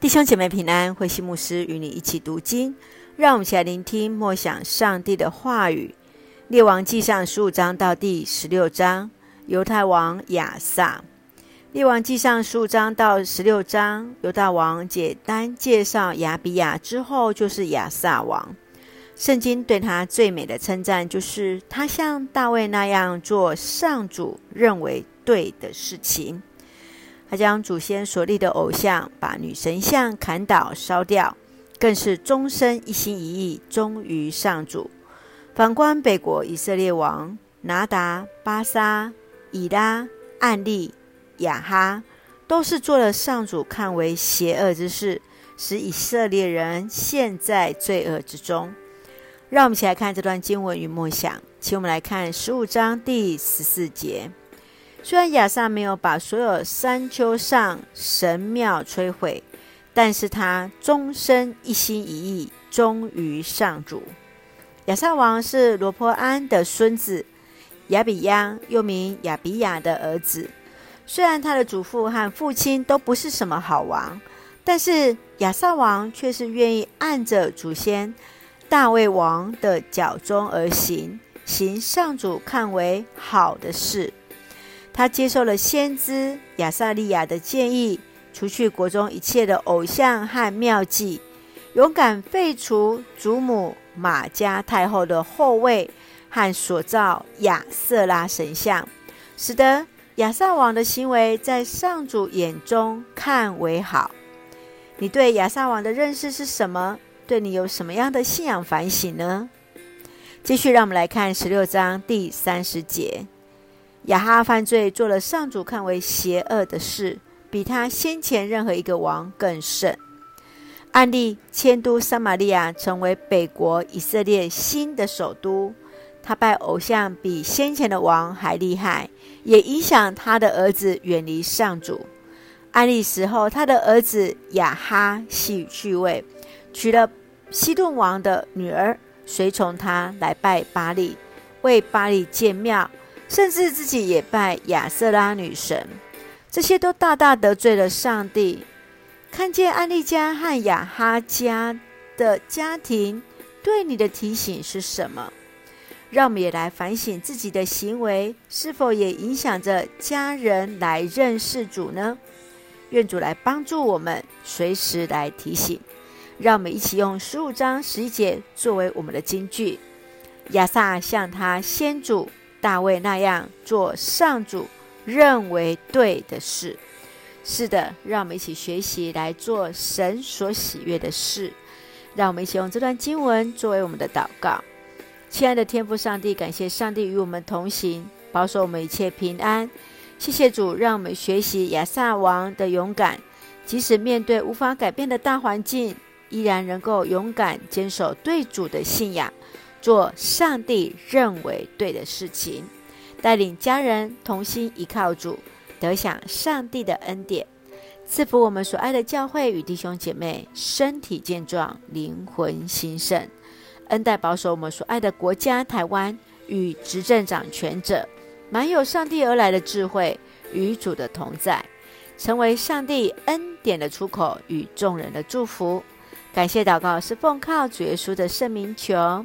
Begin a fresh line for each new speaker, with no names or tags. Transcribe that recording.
弟兄姐妹平安，慧馨牧师与你一起读经，让我们一起来聆听默想上帝的话语。列王记上十五章到第十六章，犹太王亚萨。列王记上十五章到十六章，犹大王简单介绍亚比亚之后，就是亚萨王。圣经对他最美的称赞，就是他像大卫那样做上主认为对的事情。他将祖先所立的偶像，把女神像砍倒烧掉，更是终身一心一意忠于上主。反观北国以色列王拿达、巴沙、以拉、暗利、亚哈，都是做了上主看为邪恶之事，使以色列人陷在罪恶之中。让我们一起来看这段经文与默想，请我们来看十五章第十四节。虽然亚萨没有把所有山丘上神庙摧毁，但是他终身一心一意忠于上主。亚萨王是罗波安的孙子，亚比央又名亚比亚的儿子。虽然他的祖父和父亲都不是什么好王，但是亚萨王却是愿意按着祖先大卫王的脚踪而行，行上主看为好的事。他接受了先知亚撒利雅的建议，除去国中一切的偶像和妙计，勇敢废除祖母玛迦太后的后位和所造亚瑟拉神像，使得亚萨王的行为在上主眼中看为好。你对亚萨王的认识是什么？对你有什么样的信仰反省呢？继续，让我们来看十六章第三十节。亚哈犯罪，做了上主看为邪恶的事，比他先前任何一个王更甚。暗利迁都撒玛利亚，成为北国以色列新的首都。他拜偶像比先前的王还厉害，也影响他的儿子远离上主。安利死后，他的儿子亚哈吸趣味，娶了西顿王的女儿，随从他来拜巴力，为巴力建庙。甚至自己也拜亚瑟拉女神，这些都大大得罪了上帝。看见安利家和亚哈家的家庭，对你的提醒是什么？让我们也来反省自己的行为，是否也影响着家人来认识主呢？愿主来帮助我们，随时来提醒。让我们一起用十五章十一节作为我们的金句：亚萨向他先祖。大卫那样做上主认为对的事，是的，让我们一起学习来做神所喜悦的事。让我们一起用这段经文作为我们的祷告。亲爱的天父上帝，感谢上帝与我们同行，保守我们一切平安。谢谢主，让我们学习亚萨王的勇敢，即使面对无法改变的大环境，依然能够勇敢坚守对主的信仰。做上帝认为对的事情，带领家人同心依靠主，得享上帝的恩典，赐福我们所爱的教会与弟兄姐妹身体健壮，灵魂兴盛，恩待保守我们所爱的国家台湾与执政掌权者，满有上帝而来的智慧与主的同在，成为上帝恩典的出口与众人的祝福。感谢祷告是奉靠主耶稣的圣名求。